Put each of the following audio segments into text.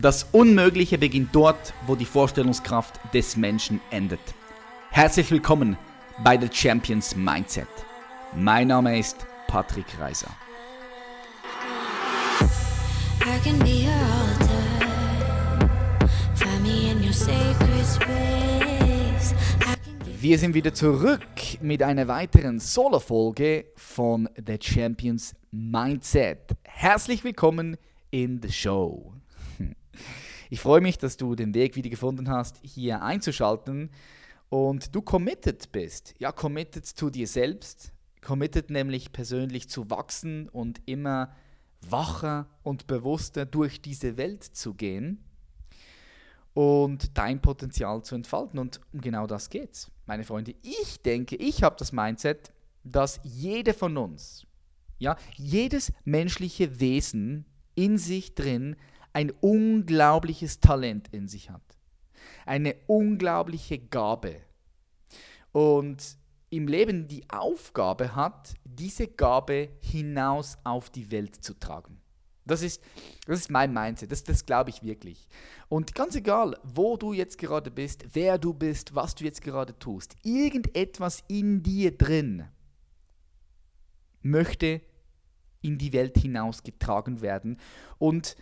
Das Unmögliche beginnt dort, wo die Vorstellungskraft des Menschen endet. Herzlich willkommen bei The Champions Mindset. Mein Name ist Patrick Reiser. Wir sind wieder zurück mit einer weiteren Solo-Folge von The Champions Mindset. Herzlich willkommen in the Show. Ich freue mich, dass du den Weg wieder gefunden hast, hier einzuschalten und du committed bist. Ja, committed zu dir selbst, committed nämlich persönlich zu wachsen und immer wacher und bewusster durch diese Welt zu gehen und dein Potenzial zu entfalten. Und um genau das geht's, meine Freunde. Ich denke, ich habe das Mindset, dass jeder von uns, ja, jedes menschliche Wesen in sich drin ein unglaubliches Talent in sich hat. Eine unglaubliche Gabe. Und im Leben die Aufgabe hat, diese Gabe hinaus auf die Welt zu tragen. Das ist, das ist mein Mindset, das, das glaube ich wirklich. Und ganz egal, wo du jetzt gerade bist, wer du bist, was du jetzt gerade tust, irgendetwas in dir drin möchte in die Welt hinausgetragen werden. Und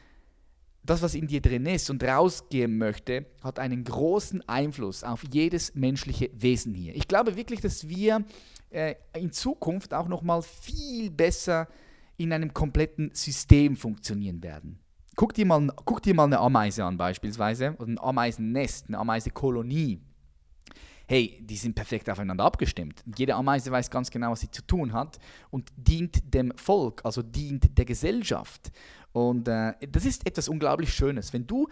das, was in dir drin ist und rausgehen möchte, hat einen großen Einfluss auf jedes menschliche Wesen hier. Ich glaube wirklich, dass wir äh, in Zukunft auch noch mal viel besser in einem kompletten System funktionieren werden. Guck dir mal, guck dir mal eine Ameise an beispielsweise, oder ein Ameisennest, eine Ameisekolonie. Hey, die sind perfekt aufeinander abgestimmt. Jede Ameise weiß ganz genau, was sie zu tun hat und dient dem Volk, also dient der Gesellschaft. Und äh, das ist etwas unglaublich Schönes. Wenn du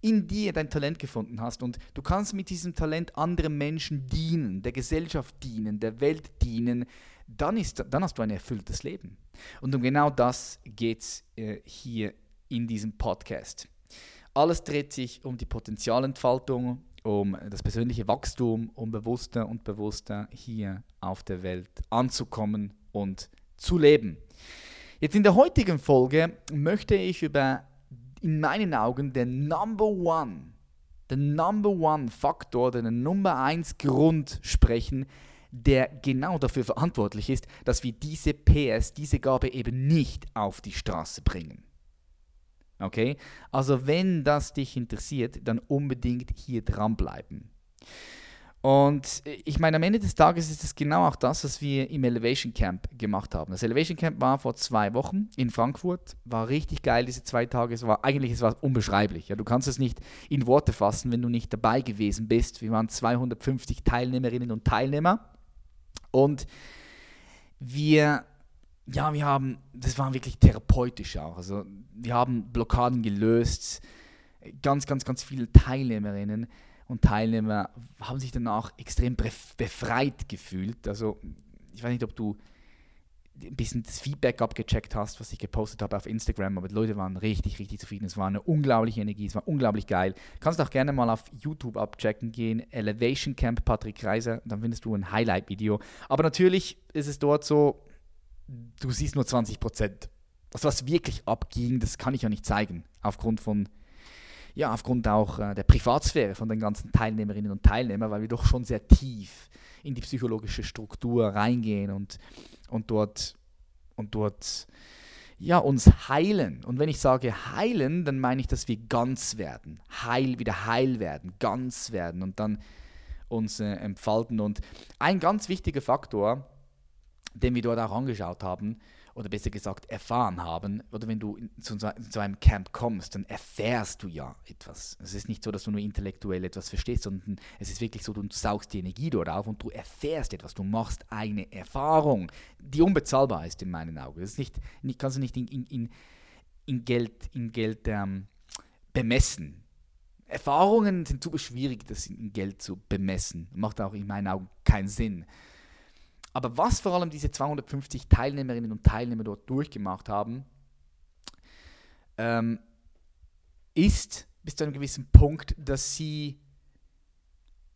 in dir dein Talent gefunden hast und du kannst mit diesem Talent anderen Menschen dienen, der Gesellschaft dienen, der Welt dienen, dann, ist, dann hast du ein erfülltes Leben. Und um genau das geht es äh, hier in diesem Podcast. Alles dreht sich um die Potenzialentfaltung, um das persönliche Wachstum, um bewusster und bewusster hier auf der Welt anzukommen und zu leben. Jetzt in der heutigen Folge möchte ich über in meinen Augen den Number One, den Number One Faktor, den Nummer 1 Grund sprechen, der genau dafür verantwortlich ist, dass wir diese PS, diese Gabe eben nicht auf die Straße bringen. Okay? Also wenn das dich interessiert, dann unbedingt hier dranbleiben. Und ich meine, am Ende des Tages ist es genau auch das, was wir im Elevation Camp gemacht haben. Das Elevation Camp war vor zwei Wochen in Frankfurt, war richtig geil diese zwei Tage. Es war eigentlich es war unbeschreiblich. Ja, du kannst es nicht in Worte fassen, wenn du nicht dabei gewesen bist. Wir waren 250 Teilnehmerinnen und Teilnehmer und wir ja, wir haben, das war wirklich therapeutisch auch. Also wir haben Blockaden gelöst, ganz, ganz, ganz viele Teilnehmerinnen und Teilnehmer haben sich danach extrem befreit gefühlt. Also ich weiß nicht, ob du ein bisschen das Feedback abgecheckt hast, was ich gepostet habe auf Instagram, aber die Leute waren richtig, richtig zufrieden. Es war eine unglaubliche Energie, es war unglaublich geil. Kannst auch gerne mal auf YouTube abchecken gehen, Elevation Camp Patrick Reiser, dann findest du ein Highlight-Video. Aber natürlich ist es dort so, du siehst nur 20 Prozent. Das, was wirklich abging, das kann ich ja nicht zeigen, aufgrund von ja, aufgrund auch äh, der Privatsphäre von den ganzen Teilnehmerinnen und Teilnehmern, weil wir doch schon sehr tief in die psychologische Struktur reingehen und, und dort, und dort ja, uns heilen. Und wenn ich sage heilen, dann meine ich, dass wir ganz werden, heil, wieder heil werden, ganz werden und dann uns äh, entfalten. Und ein ganz wichtiger Faktor, den wir dort auch angeschaut haben, oder besser gesagt erfahren haben, oder wenn du zu, zu einem Camp kommst, dann erfährst du ja etwas. Es ist nicht so, dass du nur intellektuell etwas verstehst, sondern es ist wirklich so, du saugst die Energie dort auf und du erfährst etwas, du machst eine Erfahrung, die unbezahlbar ist in meinen Augen. Das ist nicht, nicht kannst du nicht in, in, in Geld, in Geld ähm, bemessen. Erfahrungen sind super schwierig, das in Geld zu bemessen. Macht auch in meinen Augen keinen Sinn. Aber was vor allem diese 250 Teilnehmerinnen und Teilnehmer dort durchgemacht haben, ähm, ist bis zu einem gewissen Punkt, dass sie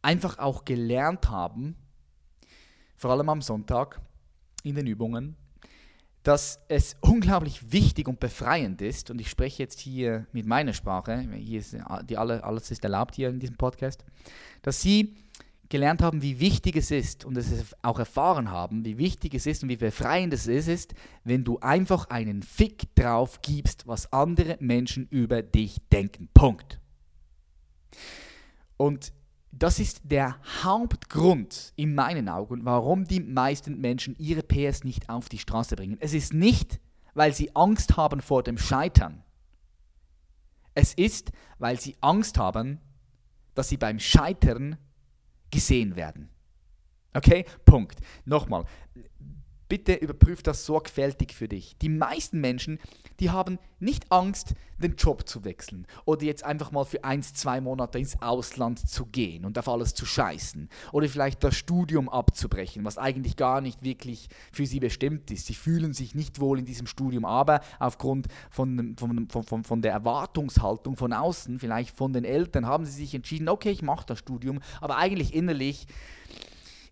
einfach auch gelernt haben, vor allem am Sonntag in den Übungen, dass es unglaublich wichtig und befreiend ist, und ich spreche jetzt hier mit meiner Sprache, hier ist die alle, alles ist erlaubt hier in diesem Podcast, dass sie gelernt haben, wie wichtig es ist und es auch erfahren haben, wie wichtig es ist und wie befreiend es ist, wenn du einfach einen Fick drauf gibst, was andere Menschen über dich denken. Punkt. Und das ist der Hauptgrund in meinen Augen, warum die meisten Menschen ihre PS nicht auf die Straße bringen. Es ist nicht, weil sie Angst haben vor dem Scheitern. Es ist, weil sie Angst haben, dass sie beim Scheitern gesehen werden. Okay? Punkt. Nochmal. Bitte überprüf das sorgfältig für dich. Die meisten Menschen, die haben nicht Angst, den Job zu wechseln oder jetzt einfach mal für ein, zwei Monate ins Ausland zu gehen und auf alles zu scheißen oder vielleicht das Studium abzubrechen, was eigentlich gar nicht wirklich für sie bestimmt ist. Sie fühlen sich nicht wohl in diesem Studium, aber aufgrund von, von, von, von der Erwartungshaltung von außen, vielleicht von den Eltern, haben sie sich entschieden, okay, ich mache das Studium, aber eigentlich innerlich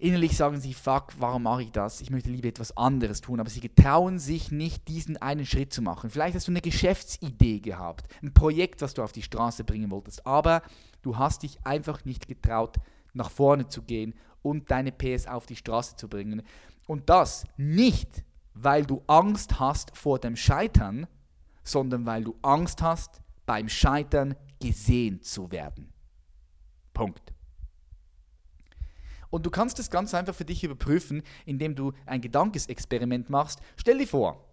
Innerlich sagen sie, fuck, warum mache ich das? Ich möchte lieber etwas anderes tun, aber sie getrauen sich nicht, diesen einen Schritt zu machen. Vielleicht hast du eine Geschäftsidee gehabt, ein Projekt, was du auf die Straße bringen wolltest, aber du hast dich einfach nicht getraut, nach vorne zu gehen und deine PS auf die Straße zu bringen. Und das nicht, weil du Angst hast vor dem Scheitern, sondern weil du Angst hast, beim Scheitern gesehen zu werden. Punkt. Und du kannst das ganz einfach für dich überprüfen, indem du ein Gedankesexperiment machst. Stell dir vor,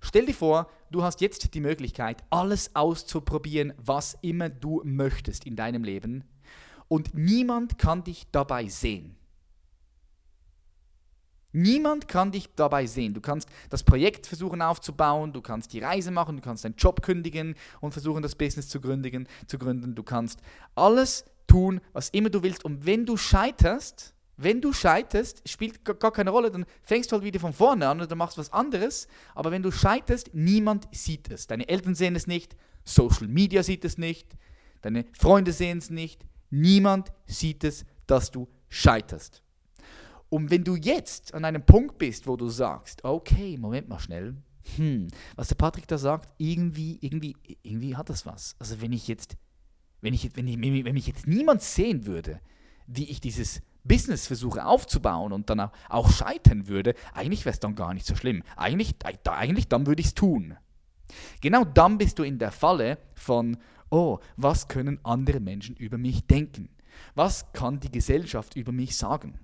stell dir vor, du hast jetzt die Möglichkeit, alles auszuprobieren, was immer du möchtest in deinem Leben. Und niemand kann dich dabei sehen. Niemand kann dich dabei sehen. Du kannst das Projekt versuchen aufzubauen, du kannst die Reise machen, du kannst deinen Job kündigen und versuchen, das Business zu gründen. Zu gründen. Du kannst alles tun, was immer du willst. Und wenn du scheiterst, wenn du scheiterst, spielt gar keine Rolle, dann fängst du halt wieder von vorne an oder machst was anderes. Aber wenn du scheiterst, niemand sieht es. Deine Eltern sehen es nicht, Social Media sieht es nicht, deine Freunde sehen es nicht. Niemand sieht es, dass du scheiterst. Und wenn du jetzt an einem Punkt bist, wo du sagst, okay, Moment mal schnell, hm, was der Patrick da sagt, irgendwie, irgendwie, irgendwie hat das was. Also wenn ich jetzt, wenn ich, wenn ich, wenn mich jetzt niemand sehen würde, wie ich dieses Business versuche aufzubauen und dann auch scheitern würde, eigentlich wäre es dann gar nicht so schlimm. Eigentlich, eigentlich dann würde ich es tun. Genau dann bist du in der Falle von, oh, was können andere Menschen über mich denken? Was kann die Gesellschaft über mich sagen?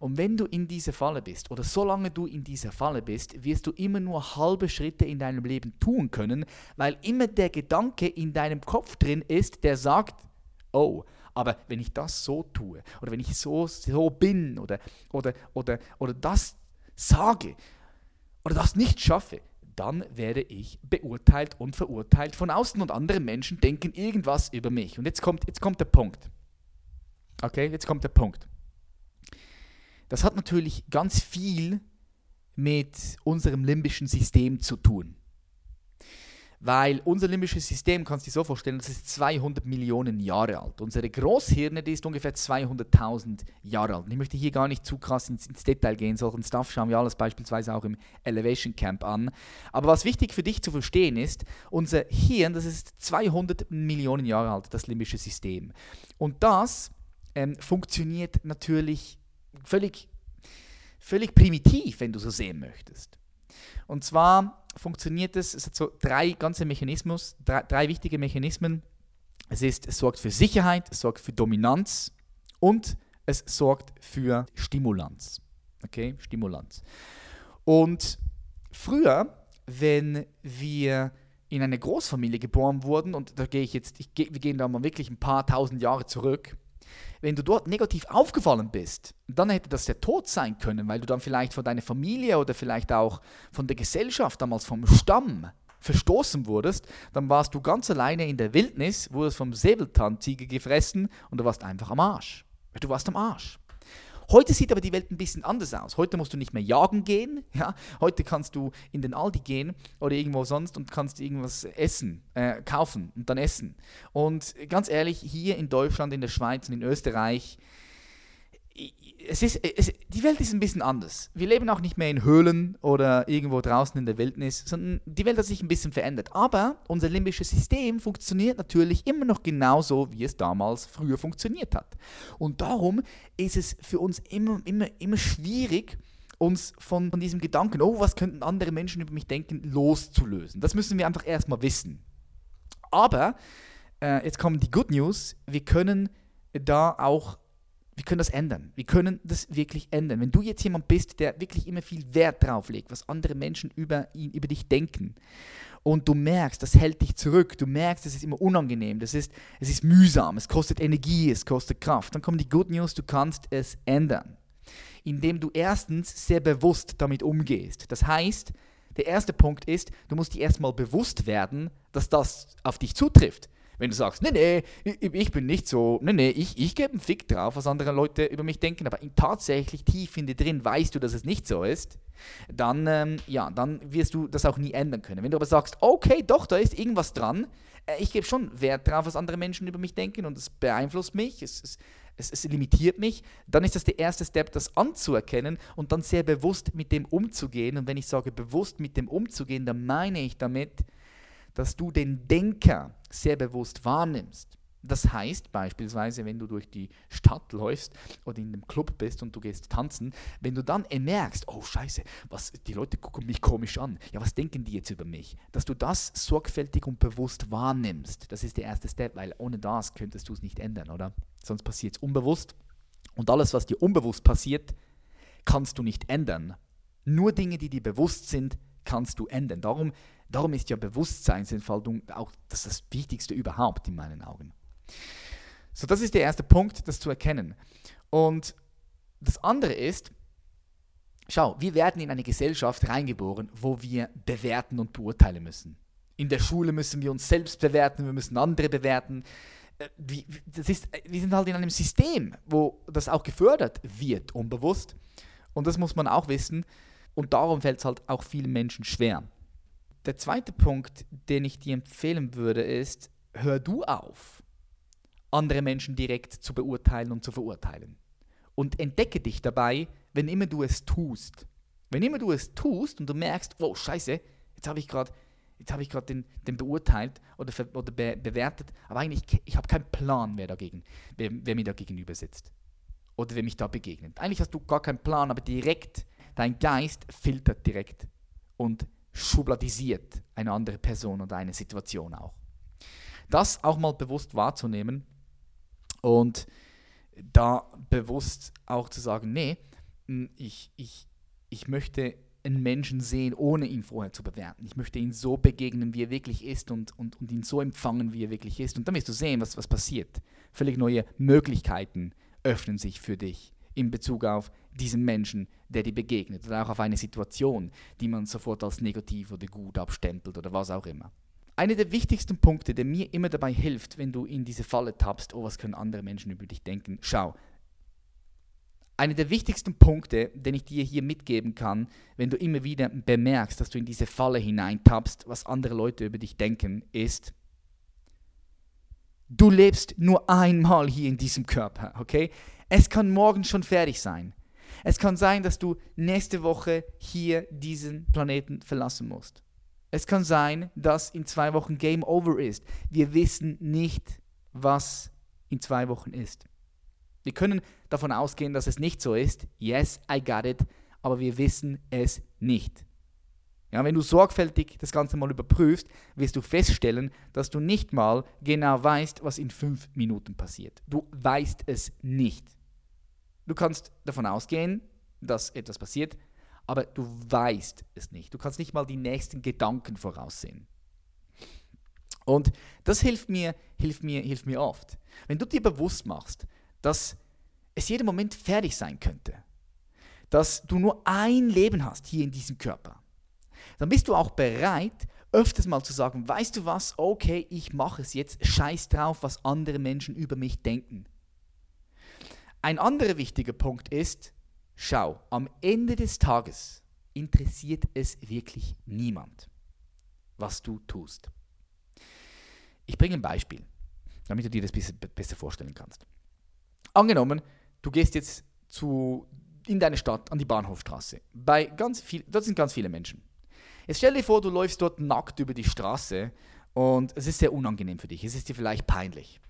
Und wenn du in dieser Falle bist oder solange du in dieser Falle bist, wirst du immer nur halbe Schritte in deinem Leben tun können, weil immer der Gedanke in deinem Kopf drin ist, der sagt, oh, aber wenn ich das so tue oder wenn ich so, so bin oder, oder, oder, oder das sage oder das nicht schaffe, dann werde ich beurteilt und verurteilt von außen und andere Menschen denken irgendwas über mich. Und jetzt kommt, jetzt kommt der Punkt. Okay, jetzt kommt der Punkt. Das hat natürlich ganz viel mit unserem limbischen System zu tun. Weil unser limbisches System, kannst du dir so vorstellen, das ist 200 Millionen Jahre alt. Unsere Großhirne, die ist ungefähr 200.000 Jahre alt. Und ich möchte hier gar nicht zu krass ins, ins, Detail gehen. Solchen Stuff schauen wir alles beispielsweise auch im Elevation Camp an. Aber was wichtig für dich zu verstehen ist, unser Hirn, das ist 200 Millionen Jahre alt, das limbische System. Und das ähm, funktioniert natürlich völlig, völlig primitiv, wenn du so sehen möchtest. Und zwar funktioniert es, es hat so drei ganze Mechanismus, drei, drei wichtige Mechanismen. Es, ist, es sorgt für Sicherheit, es sorgt für Dominanz und es sorgt für Stimulanz. Okay, Stimulanz. Und früher, wenn wir in eine Großfamilie geboren wurden, und da gehe ich jetzt, ich wir gehen da mal wirklich ein paar tausend Jahre zurück, wenn du dort negativ aufgefallen bist, dann hätte das der Tod sein können, weil du dann vielleicht von deiner Familie oder vielleicht auch von der Gesellschaft, damals vom Stamm, verstoßen wurdest, dann warst du ganz alleine in der Wildnis, wurdest vom Säbelzahntiger gefressen und du warst einfach am Arsch. Du warst am Arsch. Heute sieht aber die Welt ein bisschen anders aus. Heute musst du nicht mehr jagen gehen. Ja? Heute kannst du in den Aldi gehen oder irgendwo sonst und kannst irgendwas essen, äh, kaufen und dann essen. Und ganz ehrlich, hier in Deutschland, in der Schweiz und in Österreich, es ist, es, die Welt ist ein bisschen anders. Wir leben auch nicht mehr in Höhlen oder irgendwo draußen in der Wildnis, sondern die Welt hat sich ein bisschen verändert. Aber unser limbisches System funktioniert natürlich immer noch genauso, wie es damals früher funktioniert hat. Und darum ist es für uns immer, immer, immer schwierig, uns von, von diesem Gedanken, oh, was könnten andere Menschen über mich denken, loszulösen. Das müssen wir einfach erstmal wissen. Aber, äh, jetzt kommen die Good News, wir können da auch wir können das ändern. Wir können das wirklich ändern. Wenn du jetzt jemand bist, der wirklich immer viel Wert drauf legt, was andere Menschen über ihn, über dich denken, und du merkst, das hält dich zurück, du merkst, es ist immer unangenehm, das ist, es ist mühsam, es kostet Energie, es kostet Kraft, dann kommen die Good News, du kannst es ändern. Indem du erstens sehr bewusst damit umgehst. Das heißt, der erste Punkt ist, du musst dir erstmal bewusst werden, dass das auf dich zutrifft. Wenn du sagst, nee, nee, ich bin nicht so, nee, nee, ich, ich gebe einen Fick drauf, was andere Leute über mich denken, aber tatsächlich tief in dir drin weißt du, dass es nicht so ist, dann, ähm, ja, dann wirst du das auch nie ändern können. Wenn du aber sagst, okay, doch, da ist irgendwas dran, äh, ich gebe schon Wert drauf, was andere Menschen über mich denken und es beeinflusst mich, es, es, es, es limitiert mich, dann ist das der erste Step, das anzuerkennen und dann sehr bewusst mit dem umzugehen. Und wenn ich sage bewusst mit dem umzugehen, dann meine ich damit, dass du den Denker sehr bewusst wahrnimmst. Das heißt beispielsweise, wenn du durch die Stadt läufst oder in einem Club bist und du gehst tanzen, wenn du dann merkst, oh scheiße, was, die Leute gucken mich komisch an, ja, was denken die jetzt über mich? Dass du das sorgfältig und bewusst wahrnimmst, das ist der erste Step, weil ohne das könntest du es nicht ändern, oder? Sonst passiert es unbewusst und alles, was dir unbewusst passiert, kannst du nicht ändern. Nur Dinge, die dir bewusst sind, kannst du ändern. Darum Darum ist ja Bewusstseinsentfaltung auch das, das Wichtigste überhaupt in meinen Augen. So, das ist der erste Punkt, das zu erkennen. Und das andere ist, schau, wir werden in eine Gesellschaft reingeboren, wo wir bewerten und beurteilen müssen. In der Schule müssen wir uns selbst bewerten, wir müssen andere bewerten. Äh, das ist, wir sind halt in einem System, wo das auch gefördert wird, unbewusst. Und das muss man auch wissen. Und darum fällt es halt auch vielen Menschen schwer. Der zweite Punkt, den ich dir empfehlen würde, ist, hör du auf, andere Menschen direkt zu beurteilen und zu verurteilen. Und entdecke dich dabei, wenn immer du es tust. Wenn immer du es tust und du merkst, oh scheiße, jetzt habe ich gerade jetzt den, den beurteilt oder, oder be, bewertet, aber eigentlich ich habe keinen Plan, wer dagegen, wer, wer mir da gegenüber sitzt oder wer mich da begegnet. Eigentlich hast du gar keinen Plan, aber direkt dein Geist filtert direkt und schubladisiert eine andere Person oder eine Situation auch. Das auch mal bewusst wahrzunehmen und da bewusst auch zu sagen, nee, ich, ich, ich möchte einen Menschen sehen, ohne ihn vorher zu bewerten. Ich möchte ihn so begegnen, wie er wirklich ist und, und, und ihn so empfangen, wie er wirklich ist. Und dann wirst du sehen, was, was passiert. Völlig neue Möglichkeiten öffnen sich für dich in Bezug auf diesen Menschen, der dir begegnet oder auch auf eine Situation, die man sofort als negativ oder gut abstempelt oder was auch immer. Einer der wichtigsten Punkte, der mir immer dabei hilft, wenn du in diese Falle tappst, oh, was können andere Menschen über dich denken, schau. Einer der wichtigsten Punkte, den ich dir hier mitgeben kann, wenn du immer wieder bemerkst, dass du in diese Falle hineintappst, was andere Leute über dich denken, ist, du lebst nur einmal hier in diesem Körper, okay? Es kann morgen schon fertig sein. Es kann sein, dass du nächste Woche hier diesen Planeten verlassen musst. Es kann sein, dass in zwei Wochen Game Over ist. Wir wissen nicht, was in zwei Wochen ist. Wir können davon ausgehen, dass es nicht so ist. Yes, I got it. Aber wir wissen es nicht. Ja, wenn du sorgfältig das Ganze mal überprüfst, wirst du feststellen, dass du nicht mal genau weißt, was in fünf Minuten passiert. Du weißt es nicht. Du kannst davon ausgehen, dass etwas passiert, aber du weißt es nicht. Du kannst nicht mal die nächsten Gedanken voraussehen. Und das hilft mir, hilft mir, hilft mir oft. Wenn du dir bewusst machst, dass es jeden Moment fertig sein könnte, dass du nur ein Leben hast hier in diesem Körper, dann bist du auch bereit, öfters mal zu sagen, weißt du was, okay, ich mache es jetzt, scheiß drauf, was andere Menschen über mich denken. Ein anderer wichtiger Punkt ist, schau, am Ende des Tages interessiert es wirklich niemand, was du tust. Ich bringe ein Beispiel, damit du dir das besser vorstellen kannst. Angenommen, du gehst jetzt zu, in deine Stadt, an die Bahnhofstraße. Bei ganz viel, dort sind ganz viele Menschen. Jetzt stell dir vor, du läufst dort nackt über die Straße und es ist sehr unangenehm für dich. Es ist dir vielleicht peinlich.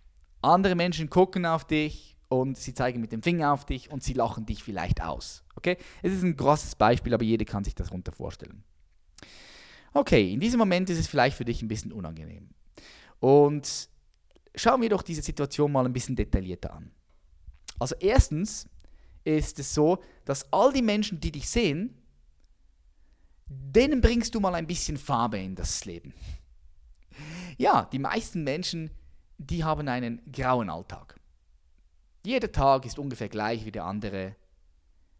Andere Menschen gucken auf dich und sie zeigen mit dem Finger auf dich und sie lachen dich vielleicht aus. Okay? Es ist ein großes Beispiel, aber jeder kann sich das runter vorstellen. Okay, in diesem Moment ist es vielleicht für dich ein bisschen unangenehm. Und schauen wir doch diese Situation mal ein bisschen detaillierter an. Also erstens ist es so, dass all die Menschen, die dich sehen, denen bringst du mal ein bisschen Farbe in das Leben. Ja, die meisten Menschen, die haben einen grauen Alltag. Jeder Tag ist ungefähr gleich wie der andere.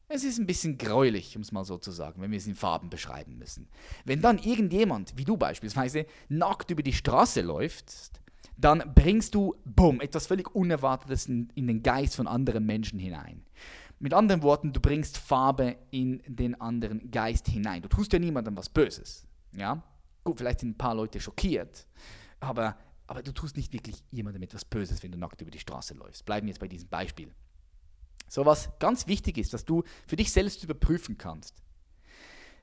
Es ist ein bisschen gräulich, um es mal so zu sagen, wenn wir es in Farben beschreiben müssen. Wenn dann irgendjemand, wie du beispielsweise, nackt über die Straße läuft, dann bringst du, bumm, etwas völlig Unerwartetes in, in, den Geist von anderen Menschen hinein. Mit anderen Worten, du bringst Farbe in den anderen Geist hinein. Du tust ja niemandem was Böses. Ja? Gut, vielleicht sind ein paar Leute schockiert, aber, aber du tust nicht wirklich jemandem etwas Böses, wenn du nackt über die Straße läufst. Bleiben wir jetzt bei diesem Beispiel. So was ganz wichtig ist, dass du für dich selbst überprüfen kannst.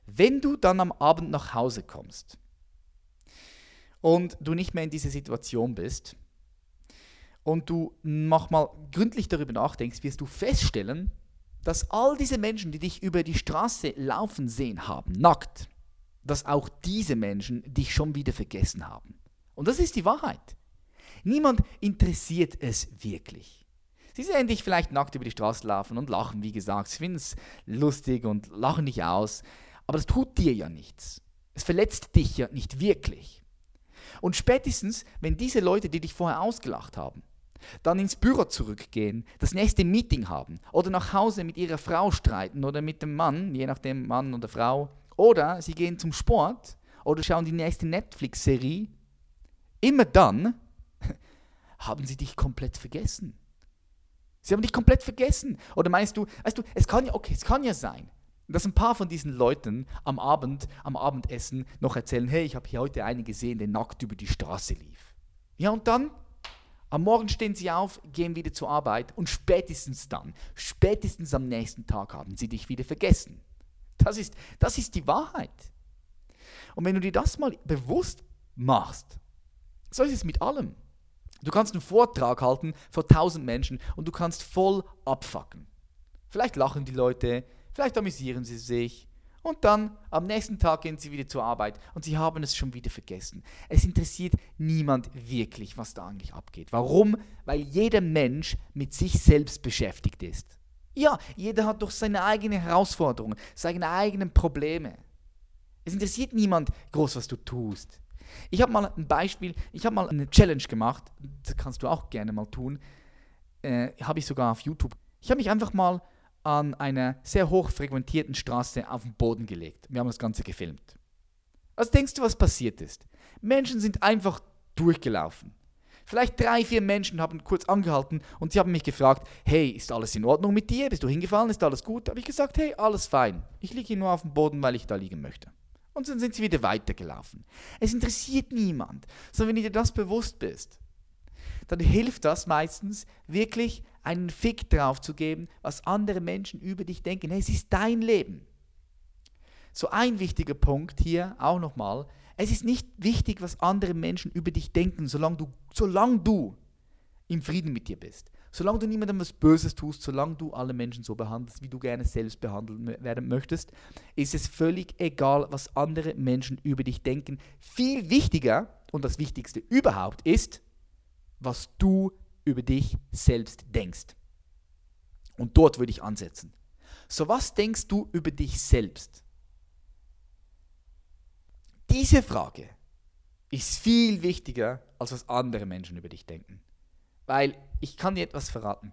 Wenn du dann am Abend nach Hause kommst und du nicht mehr in dieser Situation bist und du nochmal gründlich darüber nachdenkst, wirst du feststellen, dass all diese Menschen, die dich über die Straße laufen sehen haben, nackt, dass auch diese Menschen dich schon wieder vergessen haben. Und das ist die Wahrheit. Niemand interessiert es wirklich. Sie sehen dich vielleicht nackt über die Straße laufen und lachen, wie gesagt. Sie finden es lustig und lachen dich aus. Aber das tut dir ja nichts. Es verletzt dich ja nicht wirklich. Und spätestens, wenn diese Leute, die dich vorher ausgelacht haben, dann ins Büro zurückgehen, das nächste Meeting haben oder nach Hause mit ihrer Frau streiten oder mit dem Mann, je nachdem Mann oder Frau, oder sie gehen zum Sport oder schauen die nächste Netflix-Serie, immer dann haben sie dich komplett vergessen. Sie haben dich komplett vergessen. Oder meinst du, weißt du, es kann ja, okay, es kann ja sein, dass ein paar von diesen Leuten am Abend, am Abendessen noch erzählen, hey, ich habe hier heute einen gesehen, der nackt über die Straße lief. Ja, und dann am Morgen stehen sie auf, gehen wieder zur Arbeit und spätestens dann, spätestens am nächsten Tag haben sie dich wieder vergessen. Das ist, das ist die Wahrheit. Und wenn du dir das mal bewusst machst, so ist es mit allem. Du kannst einen Vortrag halten vor tausend Menschen und du kannst voll abfacken. Vielleicht lachen die Leute, vielleicht amüsieren sie sich, und dann am nächsten Tag gehen sie wieder zur Arbeit und sie haben es schon wieder vergessen. Es interessiert niemand wirklich, was da eigentlich abgeht. Warum? Weil jeder Mensch mit sich selbst beschäftigt ist. Ja, jeder hat doch seine eigenen Herausforderungen, seine eigenen Probleme. Es interessiert niemand groß, was du tust. Ich habe mal ein Beispiel, ich habe mal eine Challenge gemacht, das kannst du auch gerne mal tun, äh, habe ich sogar auf YouTube. Ich habe mich einfach mal an einer sehr hoch frequentierten Straße auf den Boden gelegt. Wir haben das Ganze gefilmt. Was denkst du, was passiert ist? Menschen sind einfach durchgelaufen. Vielleicht drei, vier Menschen haben kurz angehalten und sie haben mich gefragt, hey, ist alles in Ordnung mit dir? Bist du hingefallen? Ist alles gut? Da habe ich gesagt, hey, alles fein. Ich liege hier nur auf dem Boden, weil ich da liegen möchte. Und dann sind sie wieder weitergelaufen. Es interessiert niemand. Sondern wenn du dir das bewusst bist, dann hilft das meistens wirklich einen Fick drauf zu geben, was andere Menschen über dich denken. Hey, es ist dein Leben. So ein wichtiger Punkt hier auch nochmal. Es ist nicht wichtig, was andere Menschen über dich denken, solange du, solange du im Frieden mit dir bist. Solange du niemandem was Böses tust, solange du alle Menschen so behandelst, wie du gerne selbst behandelt werden möchtest, ist es völlig egal, was andere Menschen über dich denken. Viel wichtiger und das Wichtigste überhaupt ist, was du über dich selbst denkst. Und dort würde ich ansetzen. So, was denkst du über dich selbst? Diese Frage ist viel wichtiger, als was andere Menschen über dich denken. Weil ich kann dir etwas verraten.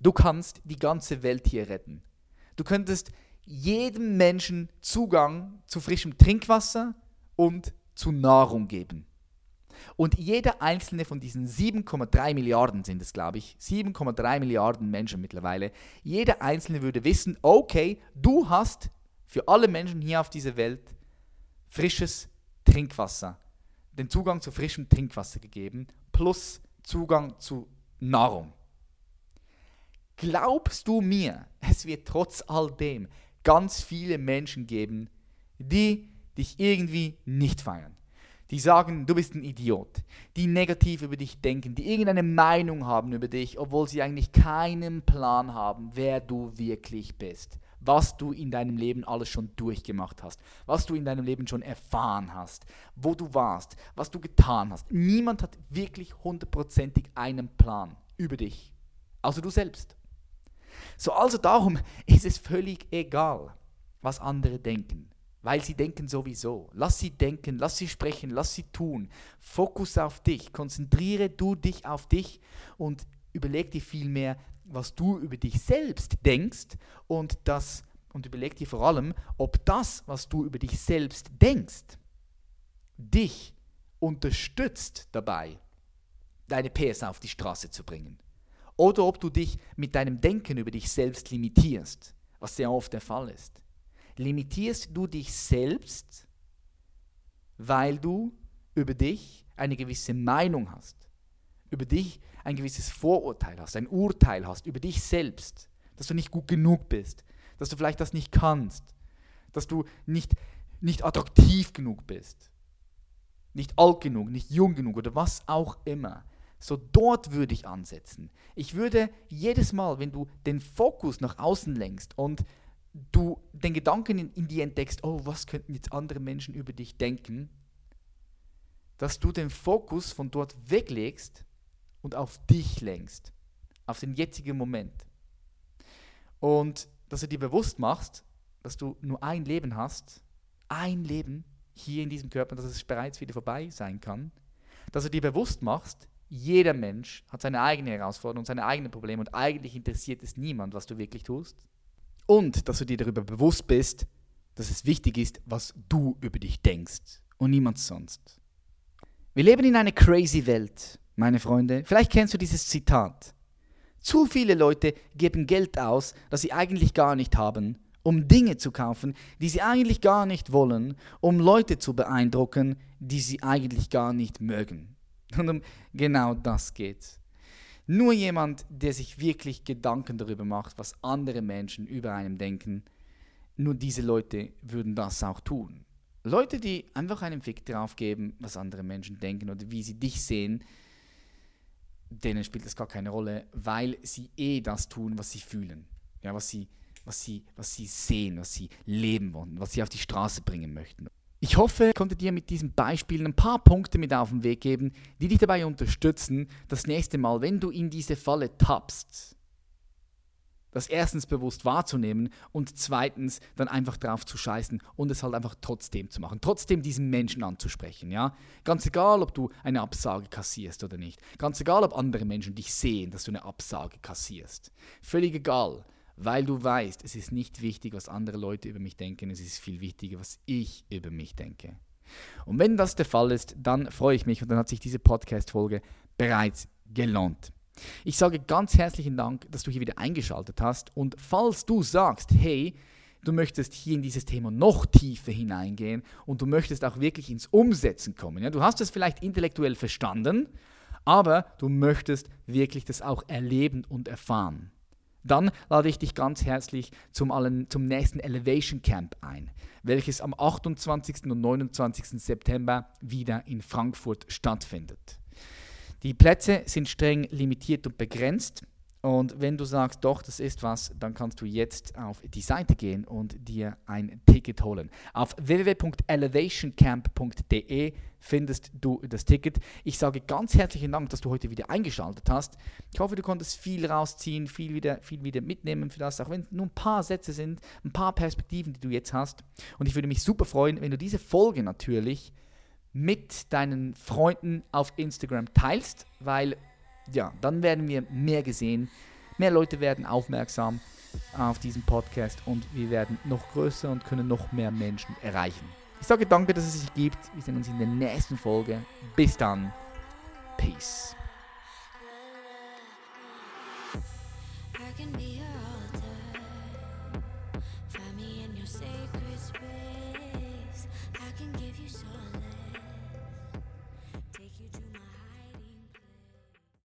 Du kannst die ganze Welt hier retten. Du könntest jedem Menschen Zugang zu frischem Trinkwasser und zu Nahrung geben. Und jeder einzelne von diesen 7,3 Milliarden sind es, glaube ich, 7,3 Milliarden Menschen mittlerweile, jeder einzelne würde wissen, okay, du hast für alle Menschen hier auf dieser Welt frisches Trinkwasser, den Zugang zu frischem Trinkwasser gegeben, plus Zugang zu Nahrung. glaubst du mir, es wird trotz all dem ganz viele Menschen geben, die dich irgendwie nicht feiern. Die sagen, du bist ein Idiot. Die negativ über dich denken, die irgendeine Meinung haben über dich, obwohl sie eigentlich keinen Plan haben, wer du wirklich bist. Was du in deinem Leben alles schon durchgemacht hast. Was du in deinem Leben schon erfahren hast. Wo du warst. Was du getan hast. Niemand hat wirklich hundertprozentig einen Plan über dich. Außer du selbst. So, also darum ist es völlig egal, was andere denken, weil sie denken sowieso. Lass sie denken, lass sie sprechen, lass sie tun. Fokus auf dich, konzentriere du dich auf dich und überleg dir vielmehr, was du über dich selbst denkst und das und überleg dir vor allem, ob das, was du über dich selbst denkst, dich unterstützt dabei, deine PS auf die Straße zu bringen oder ob du dich mit deinem Denken über dich selbst limitierst, was sehr oft der Fall ist. Limitierst du dich selbst, weil du über dich eine gewisse Meinung hast, über dich ein gewisses Vorurteil hast, ein Urteil hast über dich selbst, dass du nicht gut genug bist, dass du vielleicht das nicht kannst, dass du nicht, nicht attraktiv genug bist, nicht alt genug, nicht jung genug oder was auch immer. So dort würde ich ansetzen. Ich würde jedes Mal, wenn du den Fokus nach außen lenkst und du den Gedanken in, in dir entdeckst, oh, was könnten jetzt andere Menschen über dich denken, dass du den Fokus von dort weglegst und auf dich lenkst, auf den jetzigen Moment. Und dass du dir bewusst machst, dass du nur ein Leben hast, ein Leben hier in diesem Körper, dass es bereits wieder vorbei sein kann, dass du dir bewusst machst, jeder Mensch hat seine eigene Herausforderung, seine eigenen Probleme und eigentlich interessiert es niemand, was du wirklich tust. Und dass du dir darüber bewusst bist, dass es wichtig ist, was du über dich denkst und niemand sonst. Wir leben in einer crazy Welt, meine Freunde. Vielleicht kennst du dieses Zitat. Zu viele Leute geben Geld aus, das sie eigentlich gar nicht haben, um Dinge zu kaufen, die sie eigentlich gar nicht wollen, um Leute zu beeindrucken, die sie eigentlich gar nicht mögen. Und um genau das geht's. Nur jemand, der sich wirklich Gedanken darüber macht, was andere Menschen über einem denken, nur diese Leute würden das auch tun. Leute, die einfach einen Fick drauf geben, was andere Menschen denken oder wie sie dich sehen, denen spielt das gar keine Rolle, weil sie eh das tun, was sie fühlen. Ja, was sie, was sie, was sie sehen, was sie leben wollen, was sie auf die Straße bringen möchten. Ich hoffe, ich konnte dir mit diesen Beispielen ein paar Punkte mit auf den Weg geben, die dich dabei unterstützen, das nächste Mal, wenn du in diese Falle tappst, das erstens bewusst wahrzunehmen und zweitens dann einfach drauf zu scheißen und es halt einfach trotzdem zu machen, trotzdem diesen Menschen anzusprechen, ja? Ganz egal, ob du eine Absage kassierst oder nicht. Ganz egal, ob andere Menschen dich sehen, dass du eine Absage kassierst. Völlig egal weil du weißt, es ist nicht wichtig, was andere Leute über mich denken, es ist viel wichtiger, was ich über mich denke. Und wenn das der Fall ist, dann freue ich mich und dann hat sich diese Podcast-Folge bereits gelohnt. Ich sage ganz herzlichen Dank, dass du hier wieder eingeschaltet hast und falls du sagst, hey, du möchtest hier in dieses Thema noch tiefer hineingehen und du möchtest auch wirklich ins Umsetzen kommen. Ja? Du hast es vielleicht intellektuell verstanden, aber du möchtest wirklich das auch erleben und erfahren. Dann lade ich dich ganz herzlich zum, allen, zum nächsten Elevation Camp ein, welches am 28. und 29. September wieder in Frankfurt stattfindet. Die Plätze sind streng limitiert und begrenzt. Und wenn du sagst, doch, das ist was, dann kannst du jetzt auf die Seite gehen und dir ein Ticket holen. Auf www.elevationcamp.de findest du das Ticket. Ich sage ganz herzlichen Dank, dass du heute wieder eingeschaltet hast. Ich hoffe, du konntest viel rausziehen, viel wieder, viel wieder mitnehmen für das, auch wenn es nur ein paar Sätze sind, ein paar Perspektiven, die du jetzt hast. Und ich würde mich super freuen, wenn du diese Folge natürlich mit deinen Freunden auf Instagram teilst, weil ja, dann werden wir mehr gesehen, mehr Leute werden aufmerksam auf diesen Podcast und wir werden noch größer und können noch mehr Menschen erreichen. Ich sage danke, dass es sich gibt. Wir sehen uns in der nächsten Folge. Bis dann. Peace.